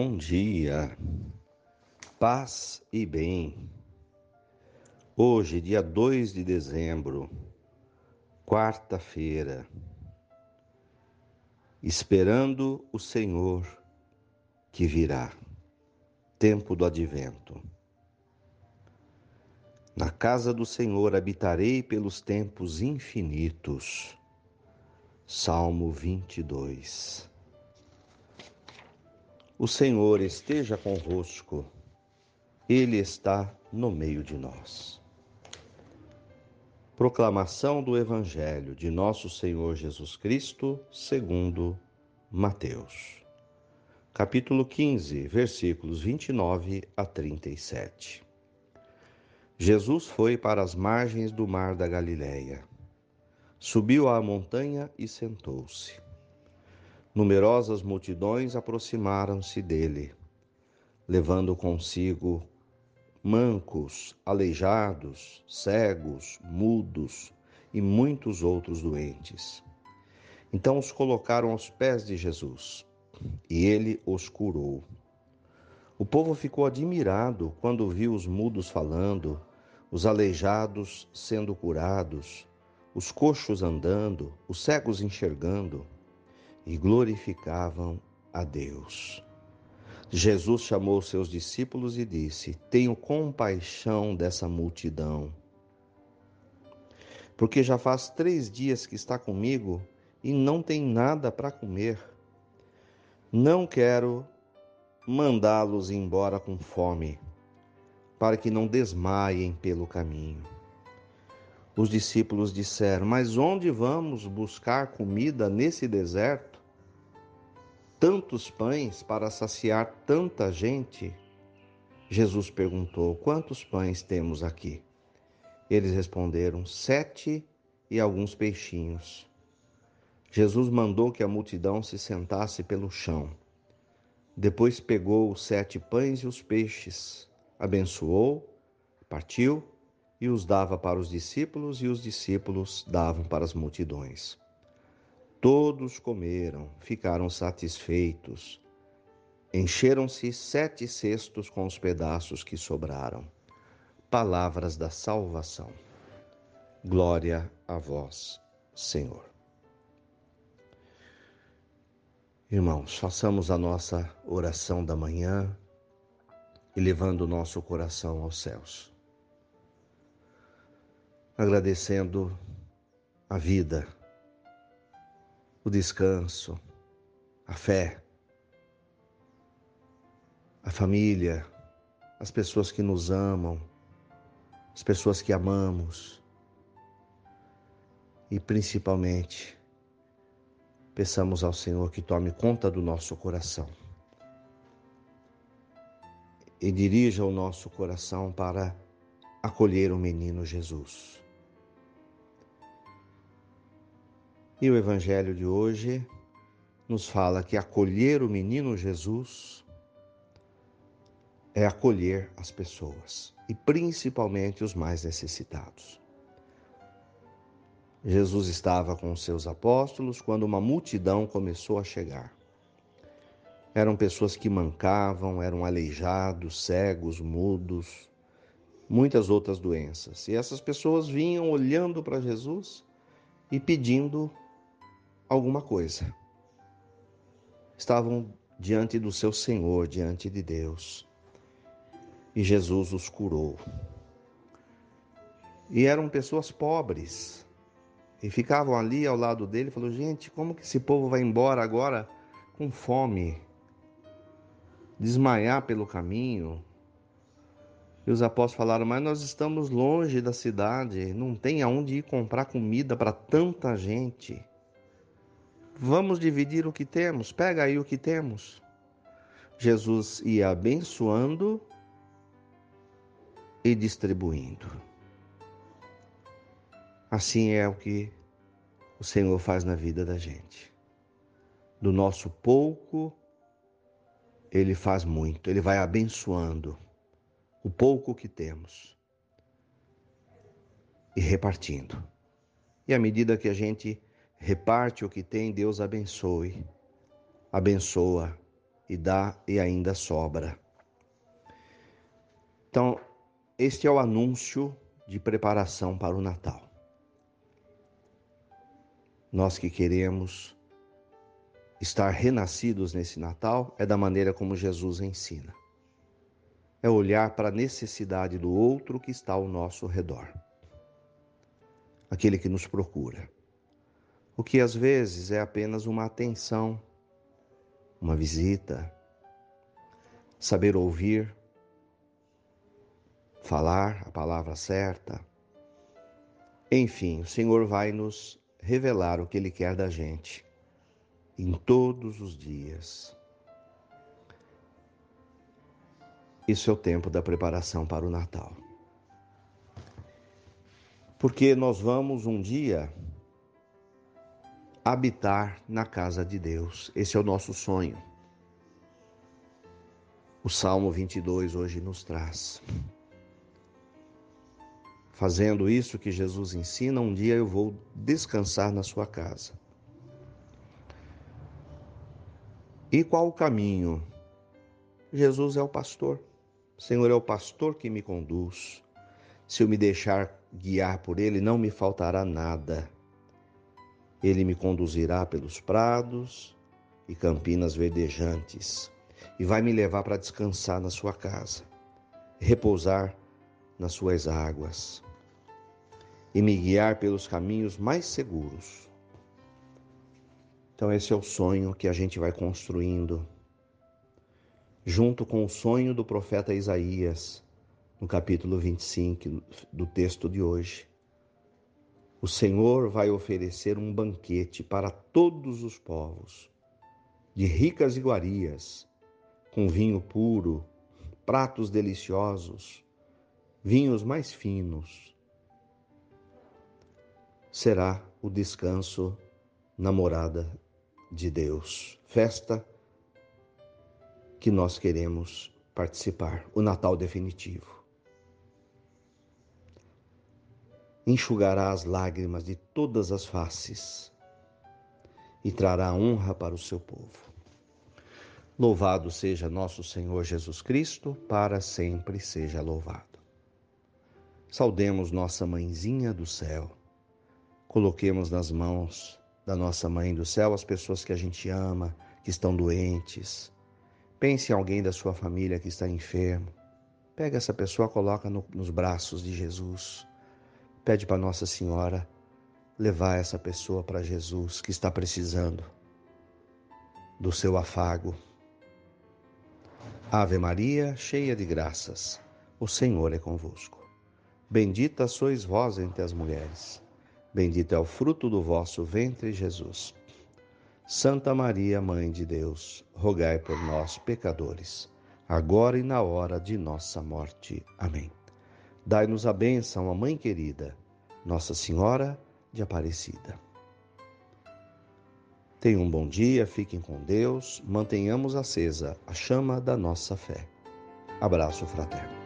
Bom dia, paz e bem. Hoje, dia 2 de dezembro, quarta-feira, esperando o Senhor que virá, tempo do advento. Na casa do Senhor habitarei pelos tempos infinitos. Salmo 22. O Senhor esteja convosco, Ele está no meio de nós. Proclamação do Evangelho de Nosso Senhor Jesus Cristo, segundo Mateus. Capítulo 15, versículos 29 a 37. Jesus foi para as margens do mar da Galileia. Subiu à montanha e sentou-se. Numerosas multidões aproximaram-se dele, levando consigo mancos, aleijados, cegos, mudos e muitos outros doentes. Então os colocaram aos pés de Jesus e ele os curou. O povo ficou admirado quando viu os mudos falando, os aleijados sendo curados, os coxos andando, os cegos enxergando e glorificavam a Deus. Jesus chamou seus discípulos e disse: Tenho compaixão dessa multidão, porque já faz três dias que está comigo e não tem nada para comer. Não quero mandá-los embora com fome, para que não desmaiem pelo caminho. Os discípulos disseram: Mas onde vamos buscar comida nesse deserto? Tantos pães para saciar tanta gente? Jesus perguntou: Quantos pães temos aqui? Eles responderam: Sete e alguns peixinhos. Jesus mandou que a multidão se sentasse pelo chão. Depois pegou os sete pães e os peixes, abençoou, partiu e os dava para os discípulos, e os discípulos davam para as multidões. Todos comeram, ficaram satisfeitos. Encheram-se sete cestos com os pedaços que sobraram. Palavras da salvação. Glória a vós, Senhor. Irmãos, façamos a nossa oração da manhã e levando o nosso coração aos céus. Agradecendo a vida o descanso, a fé, a família, as pessoas que nos amam, as pessoas que amamos e principalmente peçamos ao Senhor que tome conta do nosso coração e dirija o nosso coração para acolher o menino Jesus. E o Evangelho de hoje nos fala que acolher o menino Jesus é acolher as pessoas e principalmente os mais necessitados. Jesus estava com os seus apóstolos quando uma multidão começou a chegar. Eram pessoas que mancavam, eram aleijados, cegos, mudos, muitas outras doenças. E essas pessoas vinham olhando para Jesus e pedindo alguma coisa. Estavam diante do seu Senhor, diante de Deus. E Jesus os curou. E eram pessoas pobres. E ficavam ali ao lado dele falou: "Gente, como que esse povo vai embora agora com fome? Desmaiar pelo caminho?" E os apóstolos falaram: Mas nós estamos longe da cidade, não tem aonde ir comprar comida para tanta gente. Vamos dividir o que temos, pega aí o que temos. Jesus ia abençoando e distribuindo. Assim é o que o Senhor faz na vida da gente. Do nosso pouco, Ele faz muito, Ele vai abençoando o pouco que temos e repartindo. E à medida que a gente reparte o que tem, Deus abençoe, abençoa e dá e ainda sobra. Então, este é o anúncio de preparação para o Natal. Nós que queremos estar renascidos nesse Natal é da maneira como Jesus ensina. É olhar para a necessidade do outro que está ao nosso redor. Aquele que nos procura. O que às vezes é apenas uma atenção, uma visita, saber ouvir, falar a palavra certa. Enfim, o Senhor vai nos revelar o que Ele quer da gente em todos os dias. Isso é o tempo da preparação para o Natal. Porque nós vamos um dia habitar na casa de Deus. Esse é o nosso sonho. O Salmo 22 hoje nos traz. Fazendo isso que Jesus ensina, um dia eu vou descansar na sua casa. E qual o caminho? Jesus é o pastor. O Senhor é o pastor que me conduz. Se eu me deixar guiar por ele, não me faltará nada. Ele me conduzirá pelos prados e campinas verdejantes e vai me levar para descansar na sua casa, repousar nas suas águas e me guiar pelos caminhos mais seguros. Então, esse é o sonho que a gente vai construindo, junto com o sonho do profeta Isaías, no capítulo 25 do texto de hoje. O Senhor vai oferecer um banquete para todos os povos, de ricas iguarias, com vinho puro, pratos deliciosos, vinhos mais finos, será o descanso na morada de Deus. Festa que nós queremos participar, o Natal definitivo. Enxugará as lágrimas de todas as faces e trará honra para o seu povo. Louvado seja nosso Senhor Jesus Cristo, para sempre seja louvado. Saudemos nossa mãezinha do céu Coloquemos nas mãos da nossa Mãe do Céu as pessoas que a gente ama, que estão doentes. Pense em alguém da sua família que está enfermo. Pega essa pessoa, coloca no, nos braços de Jesus. Pede para Nossa Senhora levar essa pessoa para Jesus que está precisando do seu afago. Ave Maria, cheia de graças, o Senhor é convosco. Bendita sois vós entre as mulheres Bendito é o fruto do vosso ventre, Jesus. Santa Maria, Mãe de Deus, rogai por nós, pecadores, agora e na hora de nossa morte. Amém. Dai-nos a bênção, a Mãe querida, Nossa Senhora de Aparecida. Tenham um bom dia, fiquem com Deus, mantenhamos acesa a chama da nossa fé. Abraço fraterno.